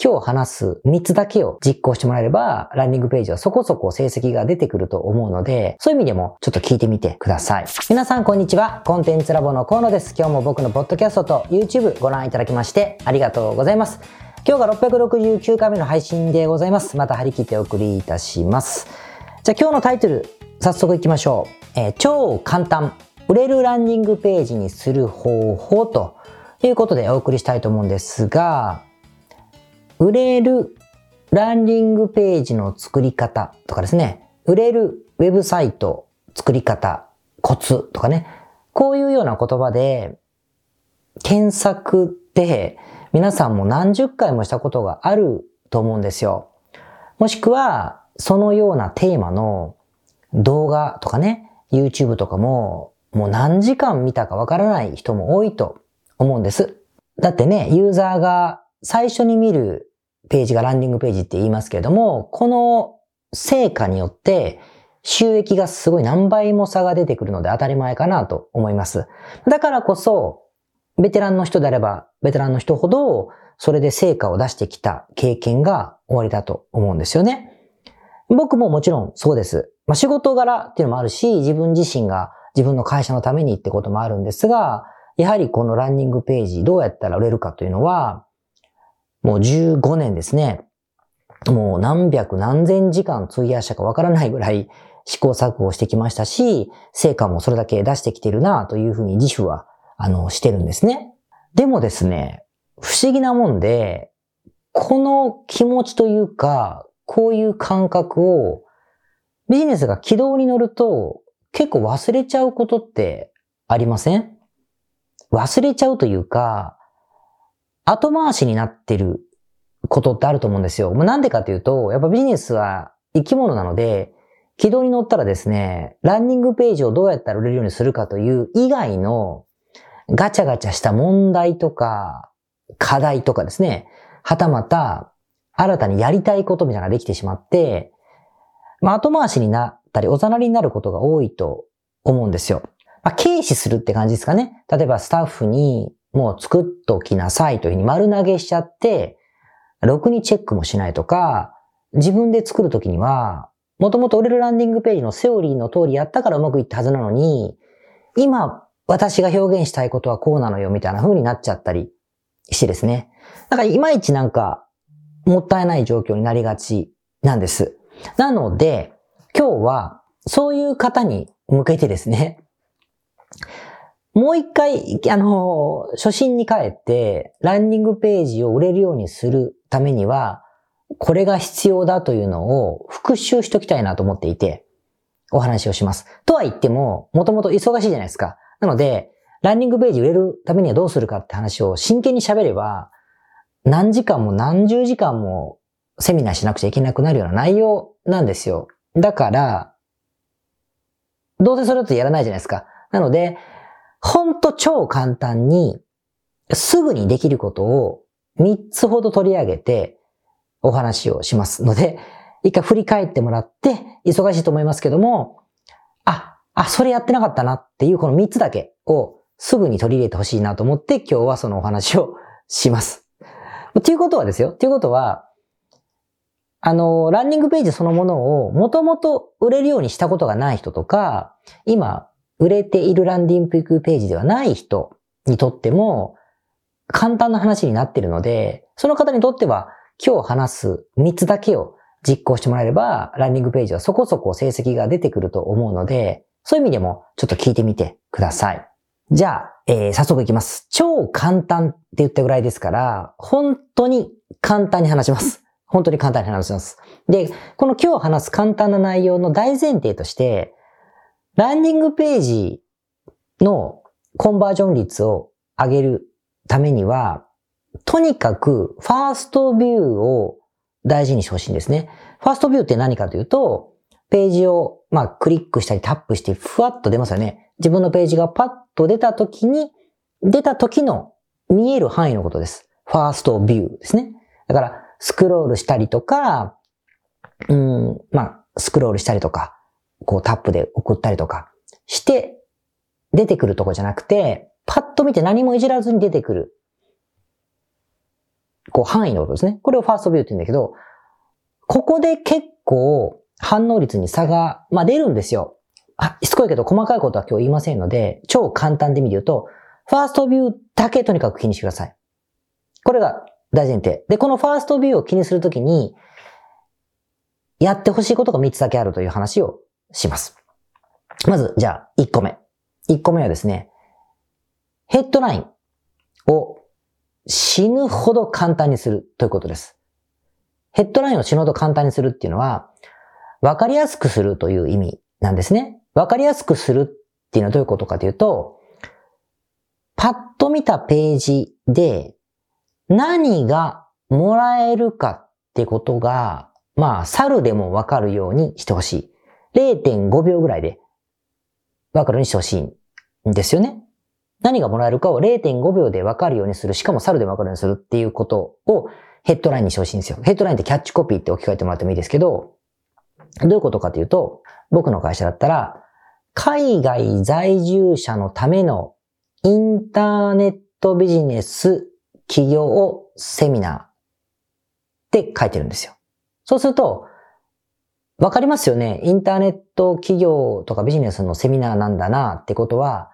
今日話す3つだけを実行してもらえれば、ランディングページはそこそこ成績が出てくると思うので、そういう意味でもちょっと聞いてみてください。皆さんこんにちは。コンテンツラボの河野です。今日も僕のポッドキャストと YouTube ご覧いただきましてありがとうございます。今日が669回目の配信でございます。また張り切ってお送りいたします。じゃあ今日のタイトル、早速いきましょう。えー、超簡単。売れるランディングページにする方法ということでお送りしたいと思うんですが、売れるランディングページの作り方とかですね、売れるウェブサイト作り方、コツとかね、こういうような言葉で、検索って皆さんも何十回もしたことがあると思うんですよ。もしくは、そのようなテーマの動画とかね、YouTube とかももう何時間見たかわからない人も多いと思うんです。だってね、ユーザーが最初に見るページがランディングページって言いますけれども、この成果によって収益がすごい何倍も差が出てくるので当たり前かなと思います。だからこそ、ベテランの人であれば、ベテランの人ほど、それで成果を出してきた経験が終わりだと思うんですよね。僕ももちろんそうです。まあ、仕事柄っていうのもあるし、自分自身が自分の会社のためにってこともあるんですが、やはりこのランニングページどうやったら売れるかというのは、もう15年ですね。もう何百何千時間費やしたかわからないぐらい試行錯誤してきましたし、成果もそれだけ出してきてるなというふうに自負は、あの、してるんですね。でもですね、不思議なもんで、この気持ちというか、こういう感覚をビジネスが軌道に乗ると結構忘れちゃうことってありません？忘れちゃうというか、後回しになってることってあると思うんですよ。なんでかというと、やっぱビジネスは生き物なので、軌道に乗ったらですね、ランニングページをどうやったら売れるようにするかという以外のガチャガチャした問題とか課題とかですね、はたまた新たにやりたいことみたいなのができてしまって、まあ、後回しになったり、おざなりになることが多いと思うんですよ。まあ、軽視するって感じですかね。例えばスタッフにもう作っときなさいというふうに丸投げしちゃって、ろくにチェックもしないとか、自分で作るときには、もともと売れるランディングページのセオリーの通りやったからうまくいったはずなのに、今私が表現したいことはこうなのよみたいな風になっちゃったりしてですね。だからいまいちなんかもったいない状況になりがちなんです。なので、今日はそういう方に向けてですね、もう一回、あの、初心に帰って、ランニングページを売れるようにするためには、これが必要だというのを復習しときたいなと思っていて、お話をします。とは言っても、もともと忙しいじゃないですか。なので、ランニングページ売れるためにはどうするかって話を真剣に喋れば、何時間も何十時間もセミナーしなくちゃいけなくなるような内容なんですよ。だから、どうせそれだとやらないじゃないですか。なので、ほんと超簡単に、すぐにできることを3つほど取り上げてお話をしますので、一回振り返ってもらって、忙しいと思いますけども、あ、あ、それやってなかったなっていうこの3つだけをすぐに取り入れてほしいなと思って今日はそのお話をします。ということはですよ。ということは、あの、ランニングページそのものをもともと売れるようにしたことがない人とか、今、売れているランディングページではない人にとっても、簡単な話になっているので、その方にとっては、今日話す3つだけを実行してもらえれば、ランニングページはそこそこ成績が出てくると思うので、そういう意味でもちょっと聞いてみてください。じゃあ、えー、早速いきます。超簡単って言ったぐらいですから、本当に簡単に話します。本当に簡単に話します。で、この今日話す簡単な内容の大前提として、ランディングページのコンバージョン率を上げるためには、とにかくファーストビューを大事にしてほしいんですね。ファーストビューって何かというと、ページを、まあ、クリックしたりタップしてふわっと出ますよね。自分のページがパッと出た時に、出た時の見える範囲のことです。ファーストビューですね。だから、スクロールしたりとか、うん、まあ、スクロールしたりとか、こうタップで送ったりとかして、出てくるとこじゃなくて、パッと見て何もいじらずに出てくる。こう範囲のことですね。これをファーストビューって言うんだけど、ここで結構反応率に差が、まあ出るんですよ。あ、しつこいけど細かいことは今日言いませんので、超簡単で見ると、ファーストビューだけとにかく気にしてください。これが大前提。で、このファーストビューを気にするときに、やってほしいことが3つだけあるという話をします。まず、じゃあ、1個目。1個目はですね、ヘッドラインを死ぬほど簡単にするということです。ヘッドラインを死ぬほど簡単にするっていうのは、わかりやすくするという意味なんですね。わかりやすくするっていうのはどういうことかというと、パッと見たページで何がもらえるかってことが、まあ、猿でもわかるようにしてほしい。0.5秒ぐらいでわかるようにしてほしいんですよね。何がもらえるかを0.5秒でわかるようにする。しかも猿でわかるようにするっていうことをヘッドラインにしてほしいんですよ。ヘッドラインってキャッチコピーって置き換えてもらってもいいですけど、どういうことかというと、僕の会社だったら、海外在住者のためのインターネットビジネス企業セミナーって書いてるんですよ。そうすると、わかりますよね。インターネット企業とかビジネスのセミナーなんだなってことは、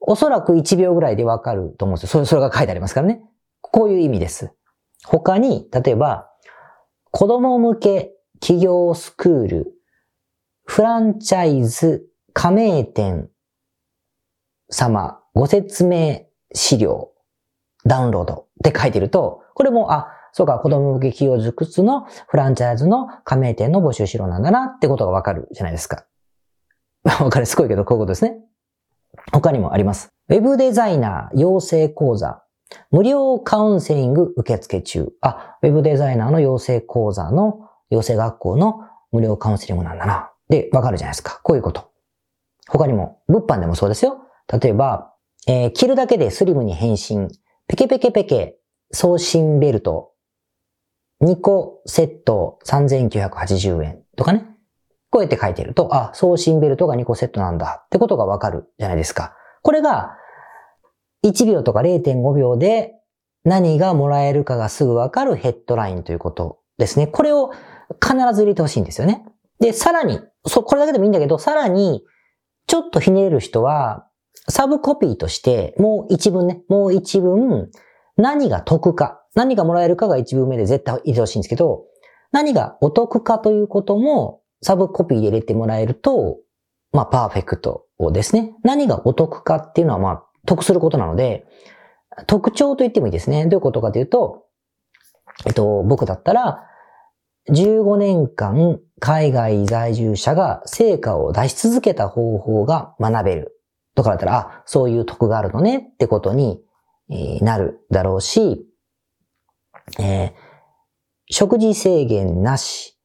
おそらく1秒ぐらいでわかると思うんですよ。それ、が書いてありますからね。こういう意味です。他に、例えば、子供向け企業スクール、フランチャイズ、加盟店様、ご説明資料、ダウンロードって書いてると、これも、あ、そうか、子供向け企業塾室のフランチャイズの加盟店の募集資料なんだなってことがわかるじゃないですか。わかる、すごいけど、こういうことですね。他にもあります。ウェブデザイナー養成講座、無料カウンセリング受付中。あ、ウェブデザイナーの養成講座の養成学校の無料カウンセリングなんだな。で、わかるじゃないですか。こういうこと。他にも、物販でもそうですよ。例えば、えー、着るだけでスリムに変身。ペケペケペケ、送信ベルト。2個セット3980円とかね。こうやって書いてると、あ、送信ベルトが2個セットなんだってことがわかるじゃないですか。これが、1秒とか0.5秒で何がもらえるかがすぐわかるヘッドラインということですね。これを必ず入れてほしいんですよね。で、さらに、そ、これだけでもいいんだけど、さらに、ちょっとひねれる人は、サブコピーとして、もう一文ね、もう一文、何が得か、何がもらえるかが一文目で絶対入れてほしいんですけど、何がお得かということも、サブコピーで入れてもらえると、まあ、パーフェクトをですね。何がお得かっていうのは、まあ、得することなので、特徴と言ってもいいですね。どういうことかというと、えっと、僕だったら、15年間海外在住者が成果を出し続けた方法が学べる。とかだったら、あ、そういう得があるのねってことに、なるだろうし、えー、食事制限なし、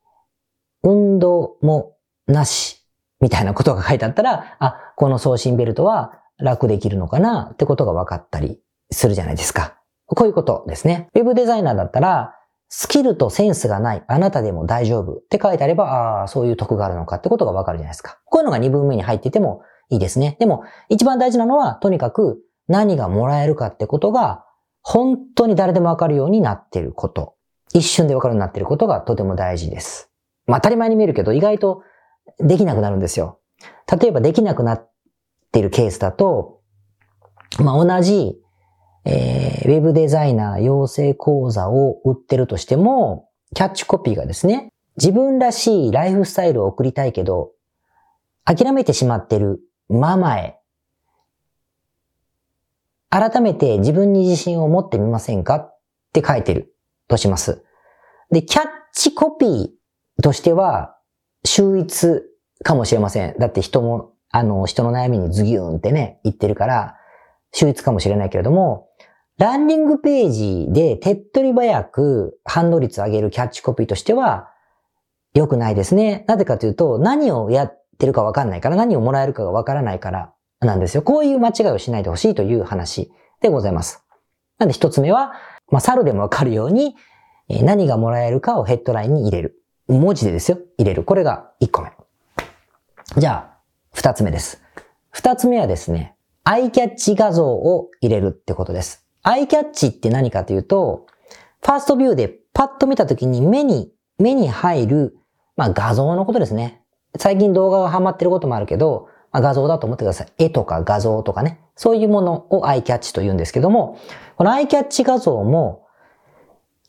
運動もなし、みたいなことが書いてあったら、あ、この送信ベルトは楽できるのかな？ってことが分かったりするじゃないですか。こういうことですね。ウェブデザイナーだったら、スキルとセンスがない、あなたでも大丈夫って書いてあれば、ああ、そういう得があるのかってことがわかるじゃないですか。こういうのが2分目に入っててもいいですね。でも、一番大事なのは、とにかく何がもらえるかってことが、本当に誰でもわかるようになっていること。一瞬でわかるようになっていることがとても大事です。まあ当たり前に見えるけど、意外とできなくなるんですよ。例えばできなくなっているケースだと、まあ同じえー、ウェブデザイナー養成講座を売ってるとしても、キャッチコピーがですね、自分らしいライフスタイルを送りたいけど、諦めてしまってるママへ、改めて自分に自信を持ってみませんかって書いてるとします。で、キャッチコピーとしては、秀逸かもしれません。だって人も、あの、人の悩みにズギューンってね、言ってるから、秀逸かもしれないけれども、ランディングページで手っ取り早く反応率を上げるキャッチコピーとしては良くないですね。なぜかというと何をやってるかわかんないから、何をもらえるかがわからないからなんですよ。こういう間違いをしないでほしいという話でございます。なんで一つ目は、まあ、猿でもわかるように何がもらえるかをヘッドラインに入れる。文字でですよ。入れる。これが1個目。じゃあ、2つ目です。2つ目はですね、アイキャッチ画像を入れるってことです。アイキャッチって何かというと、ファーストビューでパッと見たときに目に、目に入る、まあ画像のことですね。最近動画がハマってることもあるけど、まあ、画像だと思ってください。絵とか画像とかね。そういうものをアイキャッチと言うんですけども、このアイキャッチ画像も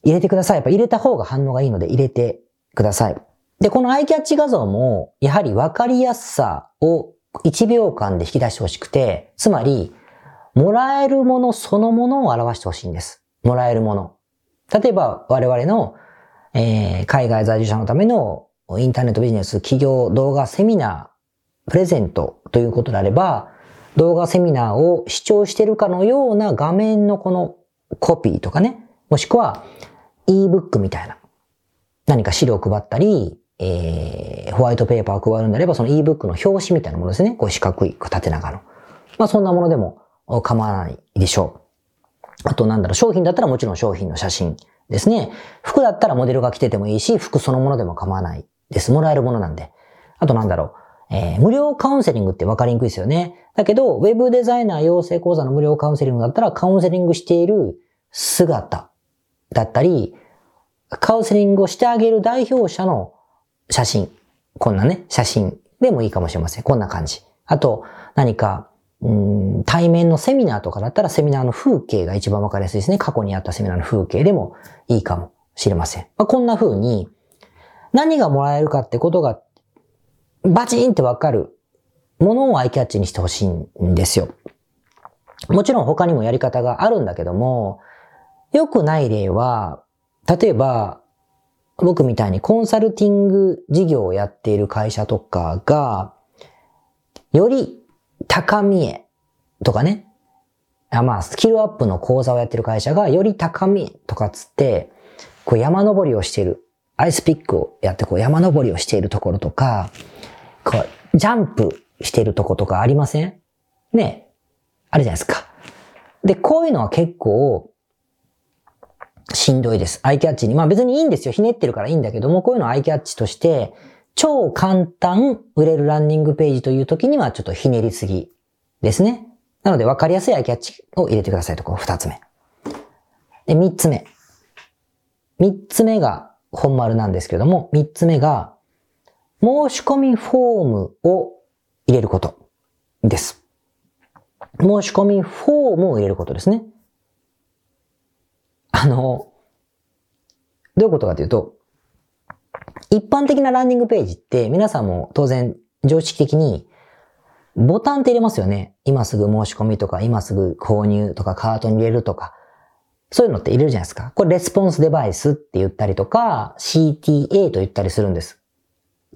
入れてください。やっぱ入れた方が反応がいいので入れてください。で、このアイキャッチ画像も、やはり分かりやすさを1秒間で引き出してほしくて、つまり、もらえるものそのものを表してほしいんです。もらえるもの。例えば、我々の、えー、海外在住者のためのインターネットビジネス企業動画セミナープレゼントということであれば、動画セミナーを視聴しているかのような画面のこのコピーとかね、もしくは ebook みたいな何か資料を配ったり、えー、ホワイトペーパーを配るんであれば、その ebook の表紙みたいなものですね。こう四角い、縦長の。まあそんなものでも構わないでしょう。あとなんだろう、商品だったらもちろん商品の写真ですね。服だったらモデルが着ててもいいし、服そのものでも構わないです。もらえるものなんで。あとなんだろう、えー、無料カウンセリングって分かりにくいですよね。だけど、ウェブデザイナー養成講座の無料カウンセリングだったら、カウンセリングしている姿だったり、カウンセリングをしてあげる代表者の写真。こんなね、写真でもいいかもしれません。こんな感じ。あと、何か、うん対面のセミナーとかだったらセミナーの風景が一番わかりやすいですね。過去にあったセミナーの風景でもいいかもしれません。まあ、こんな風に何がもらえるかってことがバチンってわかるものをアイキャッチにしてほしいんですよ。もちろん他にもやり方があるんだけども、良くない例は、例えば、僕みたいにコンサルティング事業をやっている会社とかが、より高みへとかね、あまあ、スキルアップの講座をやってる会社が、より高みとかつって、こう山登りをしている、アイスピックをやってこう山登りをしているところとか、こう、ジャンプしてるとことかありません？ねあるじゃないですか。で、こういうのは結構、しんどいです。アイキャッチに。まあ別にいいんですよ。ひねってるからいいんだけども、こういうのをアイキャッチとして、超簡単売れるランニングページという時にはちょっとひねりすぎですね。なので分かりやすいアイキャッチを入れてくださいと、この二つ目。で、三つ目。三つ目が本丸なんですけども、三つ目が、申し込みフォームを入れることです。申し込みフォームを入れることですね。あの、どういうことかというと、一般的なランニングページって皆さんも当然常識的にボタンって入れますよね。今すぐ申し込みとか、今すぐ購入とか、カートに入れるとか。そういうのって入れるじゃないですか。これレスポンスデバイスって言ったりとか、CTA と言ったりするんです。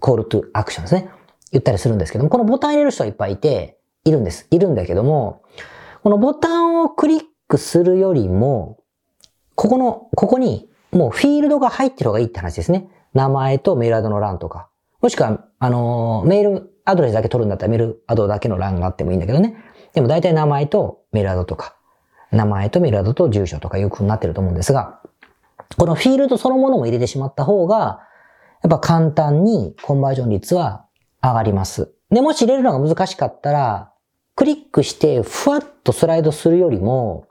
Call to Action ですね。言ったりするんですけども、このボタン入れる人はいっぱいいて、いるんです。いるんだけども、このボタンをクリックするよりも、ここの、ここにもうフィールドが入ってる方がいいって話ですね。名前とメールアドの欄とか。もしくは、あの、メールアドレスだけ取るんだったらメールアドだけの欄があってもいいんだけどね。でも大体名前とメールアドとか、名前とメールアドと住所とかいう風になってると思うんですが、このフィールドそのものも入れてしまった方が、やっぱ簡単にコンバージョン率は上がります。で、もし入れるのが難しかったら、クリックしてふわっとスライドするよりも、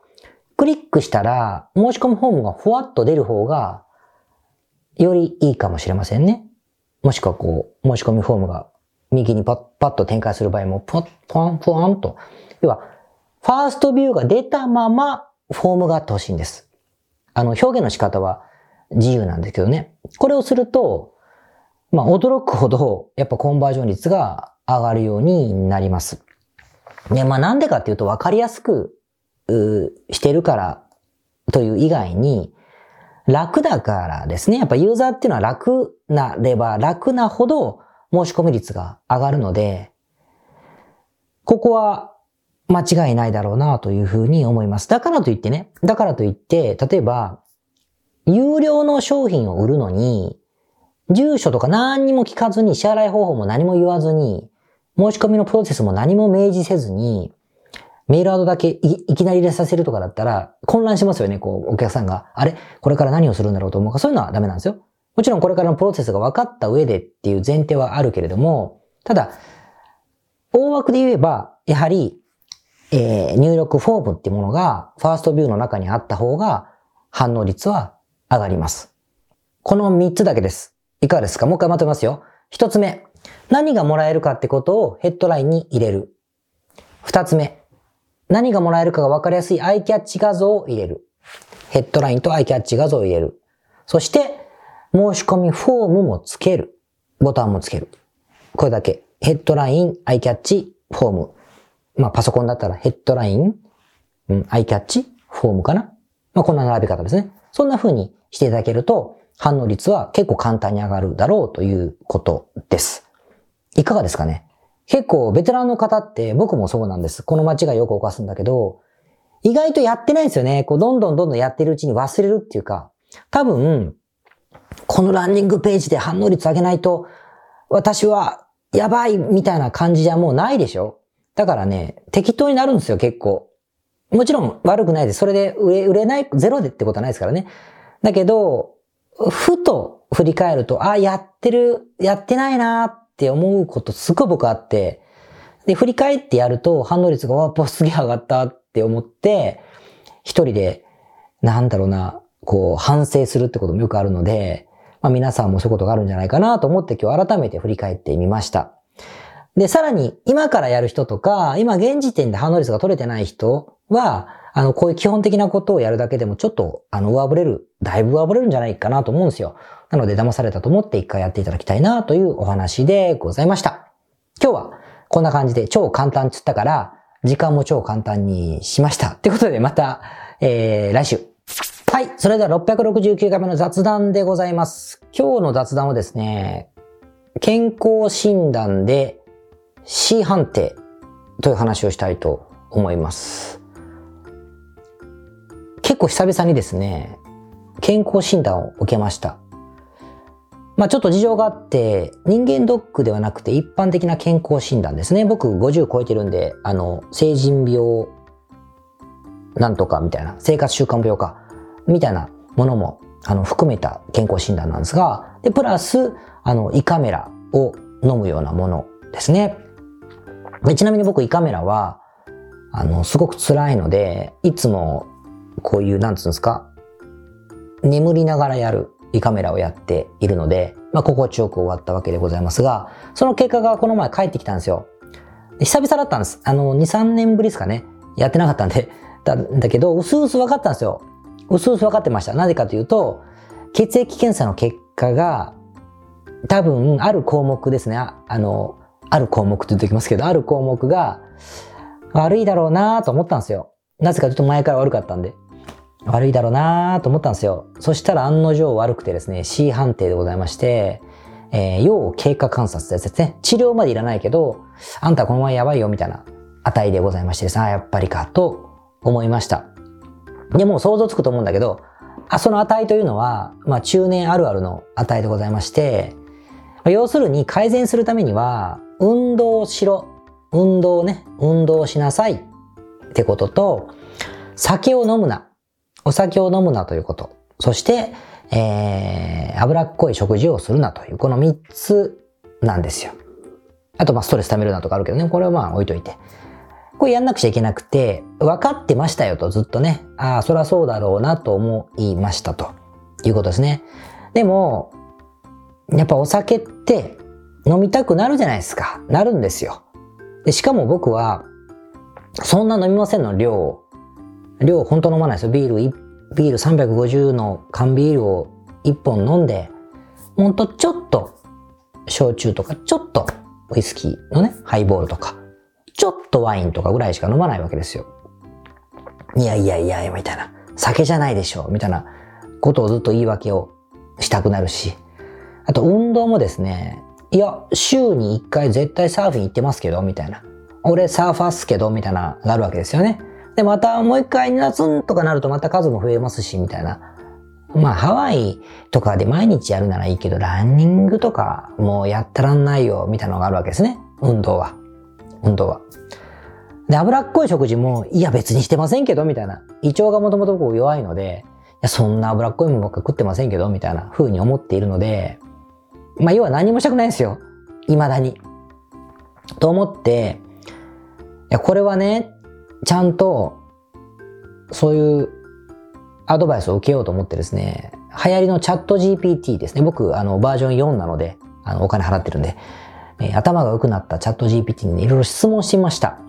クリックしたら申し込むフォームがふわっと出る方がよりいいかもしれませんね。もしくはこう、申し込みフォームが右にパッパッと展開する場合も、ポッ、ポン、ポンと。要は、ファーストビューが出たままフォームがあってほしいんです。あの、表現の仕方は自由なんですけどね。これをすると、まあ、驚くほど、やっぱコンバージョン率が上がるようになります。で、まあ、なんでかっていうと分かりやすく、してるからという以外に、楽だからですね。やっぱユーザーっていうのは楽なれば楽なほど申し込み率が上がるので、ここは間違いないだろうなというふうに思います。だからといってね、だからといって、例えば、有料の商品を売るのに、住所とか何にも聞かずに、支払い方法も何も言わずに、申し込みのプロセスも何も明示せずに、メールアドだけいきなり入れさせるとかだったら、混乱しますよね、こう、お客さんが。あれ？これから何をするんだろうと思うか、そういうのはダメなんですよ。もちろんこれからのプロセスが分かった上でっていう前提はあるけれども、ただ、大枠で言えば、やはり、えー、入力フォームっていうものが、ファーストビューの中にあった方が、反応率は上がります。この3つだけです。いかがですか？もう一回まとめますよ。1つ目。何がもらえるかってことをヘッドラインに入れる。2つ目。何がもらえるかがわかりやすいアイキャッチ画像を入れる。ヘッドラインとアイキャッチ画像を入れる。そして、申し込みフォームもつける。ボタンもつける。これだけ。ヘッドライン、アイキャッチ、フォーム。まあ、パソコンだったらヘッドライン、うん、アイキャッチ、フォームかな。まあ、こんな並び方ですね。そんな風にしていただけると、反応率は結構簡単に上がるだろうということです。いかがですかね？結構ベテランの方って僕もそうなんです。この間違いよく犯すんだけど、意外とやってないんですよね。こう、どんどんどんどんやってるうちに忘れるっていうか、多分、このランニングページで反応率上げないと、私はやばいみたいな感じじゃもうないでしょ？だからね、適当になるんですよ、結構。もちろん悪くないです。それで売れ、売れない、ゼロでってことはないですからね。だけど、ふと振り返ると、あ、やってる、やってないなって思うことすごい僕あって、で、振り返ってやると反応率がわ、っすげえ上がったって思って、一人で、なんだろうな、こう、反省するってこともよくあるので、まあ皆さんもそういうことがあるんじゃないかなと思って今日改めて振り返ってみました。で、さらに今からやる人とか、今現時点で反応率が取れてない人は、あの、こういう基本的なことをやるだけでもちょっと、あの、上振れる、だいぶ上振れるんじゃないかなと思うんですよ。なので騙されたと思って一回やっていただきたいなというお話でございました。今日はこんな感じで超簡単つったから、時間も超簡単にしました。ってことでまた、えー、来週。はい。それでは669回目の雑談でございます。今日の雑談はですね、健康診断で C 判定という話をしたいと思います。結構久々にですね、健康診断を受けました。まあちょっと事情があって、人間ドックではなくて一般的な健康診断ですね。僕50超えてるんで、あの、成人病なんとかみたいな、生活習慣病か、みたいなものも、あの、含めた健康診断なんですが、で、プラス、あの、胃カメラを飲むようなものですね。でちなみに僕胃カメラは、あの、すごく辛いので、いつも、こういう、なんつうんですか、眠りながらやる胃カメラをやっているので、まあ、心地よく終わったわけでございますが、その結果がこの前帰ってきたんですよ。久々だったんです。あの、2、3年ぶりですかね。やってなかったんで。だだけど、うすうす分かったんですよ。うすうす分かってました。なぜかというと、血液検査の結果が、多分、ある項目ですね。あの、ある項目って言っておきますけど、ある項目が悪いだろうなと思ったんですよ。なぜかというと前から悪かったんで。悪いだろうなと思ったんですよ。そしたら案の定悪くてですね、C 判定でございまして、えー、要経過観察ですね。治療までいらないけど、あんたこのままやばいよみたいな値でございましてですね、あ、やっぱりかと思いました。で、もう想像つくと思うんだけど、あその値というのは、まあ中年あるあるの値でございまして、要するに改善するためには、運動しろ。運動ね、運動しなさいってことと、酒を飲むな。お酒を飲むなということ。そして、えー、脂っこい食事をするなという、この3つなんですよ。あと、まあ、ストレス溜めるなとかあるけどね、これはまあ置いといて。これやんなくちゃいけなくて、分かってましたよとずっとね、ああ、そりゃそうだろうなと思いましたということですね。でも、やっぱお酒って飲みたくなるじゃないですか。なるんですよ。でしかも僕は、そんな飲みませんの量を量本当飲まないですよ。ビール、ビール350の缶ビールを1本飲んで、ほんとちょっと、焼酎とか、ちょっとウイスキーのね、ハイボールとか、ちょっとワインとかぐらいしか飲まないわけですよ。いやいやいや、みたいな。酒じゃないでしょ、みたいなことをずっと言い訳をしたくなるし。あと運動もですね、いや、週に1回絶対サーフィン行ってますけど、みたいな。俺サーファーっすけど、みたいな、があるわけですよね。で、またもう一回2月とかなるとまた数も増えますし、みたいな。まあ、ハワイとかで毎日やるならいいけど、ランニングとかもうやったらんないよ、みたいなのがあるわけですね。運動は。運動は。で、脂っこい食事も、いや別にしてませんけど、みたいな。胃腸がもともとこう弱いので、いや、そんな脂っこいものばっか食ってませんけど、みたいな風に思っているので、まあ、要は何もしたくないんですよ。未だに。と思って、いや、これはね、ちゃんと、そういうアドバイスを受けようと思ってですね、流行りのチャット GPT ですね。僕、あの、バージョン4なので、あの、お金払ってるんで、えー、頭が良くなったチャット GPT に、いろいろ質問しました。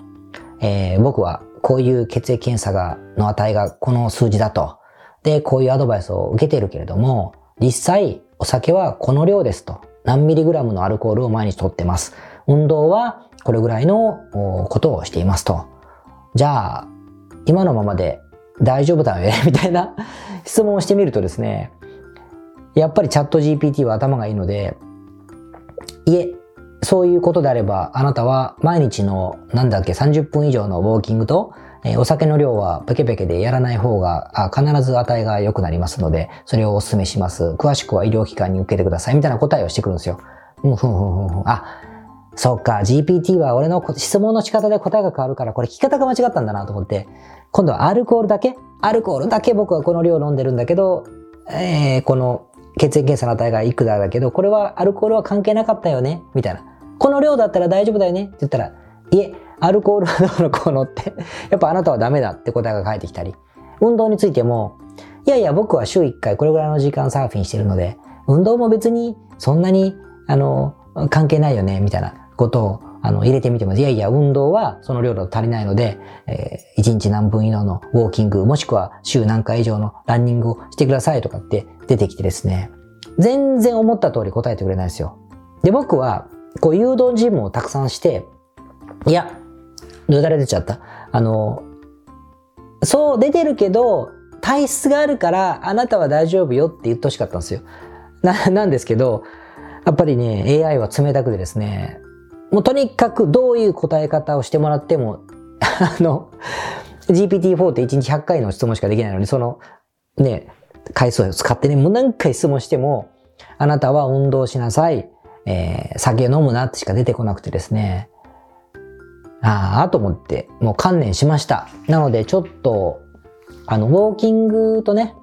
えー、僕はこういう血液検査が、の値がこの数字だと。で、こういうアドバイスを受けているけれども、実際、お酒はこの量ですと。何ミリグラムのアルコールを毎日取ってます。運動はこれぐらいのことをしていますと。じゃあ、今のままで大丈夫だよね みたいな質問をしてみるとですね、やっぱりチャット GPT は頭がいいので、いえ、そういうことであれば、あなたは毎日の、なんだっけ、30分以上のウォーキングと、え、お酒の量はペケペケでやらない方が、あ必ず値が良くなりますので、それをお勧めします。詳しくは医療機関に受けてください。みたいな答えをしてくるんですよ。うん、ふんふんふんふん。あ、そうか、GPT は俺の質問の仕方で答えが変わるから、これ聞き方が間違ったんだなと思って、今度はアルコールだけ？アルコールだけ僕はこの量飲んでるんだけど、えー、この血液検査の値がいくらだけど、これはアルコールは関係なかったよね？みたいな。この量だったら大丈夫だよね？って言ったら、いえ、アルコールはどうのこうのって、やっぱあなたはダメだって答えが返ってきたり、運動についても、いやいや僕は週1回これぐらいの時間サーフィンしてるので、運動も別にそんなに、あの、関係ないよね、みたいな。ことをあの、入れてみても、いやいや、運動はその量だと足りないので、えー、1日何分以上のウォーキング、もしくは週何回以上のランニングをしてくださいとかって出てきてですね、全然思った通り答えてくれないですよ。で、僕は、こう、誘導ジムをたくさんして、いや、よだれ出ちゃった。あの、そう出てるけど、体質があるからあなたは大丈夫よって言ってほしかったんですよ。な、なんですけど、やっぱりね、AI は冷たくてですね、もうとにかくどういう答え方をしてもらっても、あの、GPT-4 って1日100回の質問しかできないのに、その、ね、回数を使ってね、もう何回質問しても、あなたは運動しなさい、えー、酒飲むなってしか出てこなくてですね、ああ、と思って、もう観念しました。なので、ちょっと、あの、ウォーキングとね、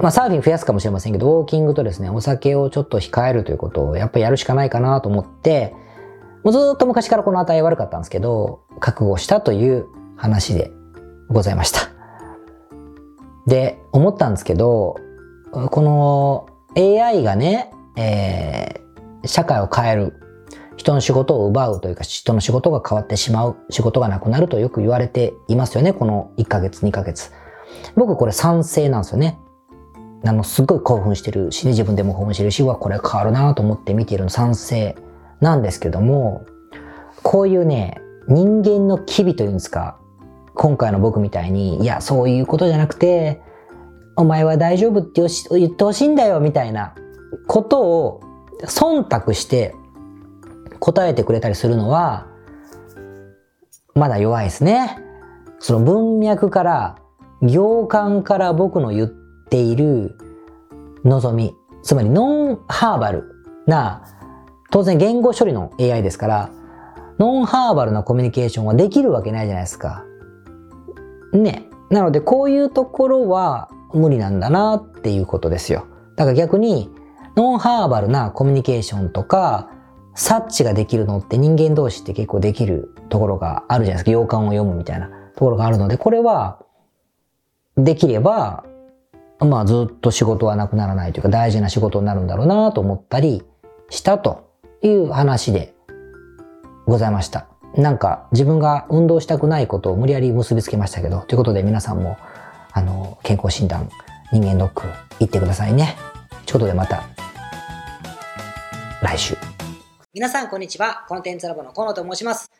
まあサーフィン増やすかもしれませんけど、ウォーキングとですね、お酒をちょっと控えるということをやっぱりやるしかないかなと思って、もうずっと昔からこの値悪かったんですけど、覚悟したという話でございました。で、思ったんですけど、この AI がね、えー、社会を変える、人の仕事を奪うというか、人の仕事が変わってしまう、仕事がなくなるとよく言われていますよね、この1ヶ月、2ヶ月。僕これ賛成なんですよね。あの、すっごい興奮してるし、ね、自分でも興奮してるし、うわ、これ変わるなと思って見ているの賛成なんですけども、こういうね、人間の機微というんですか、今回の僕みたいに、いや、そういうことじゃなくて、お前は大丈夫って言ってほしいんだよ、みたいなことを忖度して答えてくれたりするのは、まだ弱いですね。その文脈から、行間から僕の言っている望み、つまりノンハーバルな、当然言語処理の AI ですから、ノンハーバルなコミュニケーションはできるわけないじゃないですか。ね。なので、こういうところは無理なんだなっていうことですよ。だから逆に、ノンハーバルなコミュニケーションとか、察知ができるのって人間同士って結構できるところがあるじゃないですか。洋館を読むみたいなところがあるので、これは、できれば、まあずっと仕事はなくならないというか大事な仕事になるんだろうなと思ったりしたという話でございました。なんか自分が運動したくないことを無理やり結びつけましたけど、ということで皆さんも、あの、健康診断、人間ドック行ってくださいね。ということでまた、来週。皆さんこんにちは。コンテンツラボの河野と申します。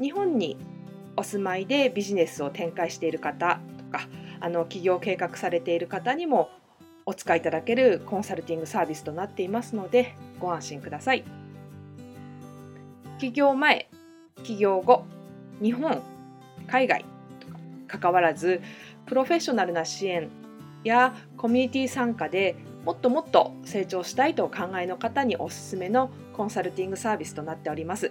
日本にお住まいでビジネスを展開している方とかあの起業計画されている方にもお使いいただけるコンサルティングサービスとなっていますのでご安心ください。起業前起業後日本海外とか関わらずプロフェッショナルな支援やコミュニティ参加でもっともっと成長したいとお考えの方におすすめのコンサルティングサービスとなっております。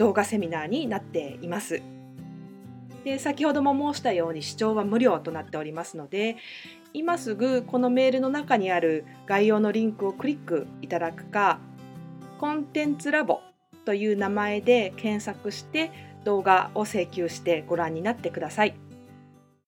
動画セミナーになっています。で先ほども申したように視聴は無料となっておりますので今すぐこのメールの中にある概要のリンクをクリックいただくかコンテンツラボという名前で検索して動画を請求してご覧になってください。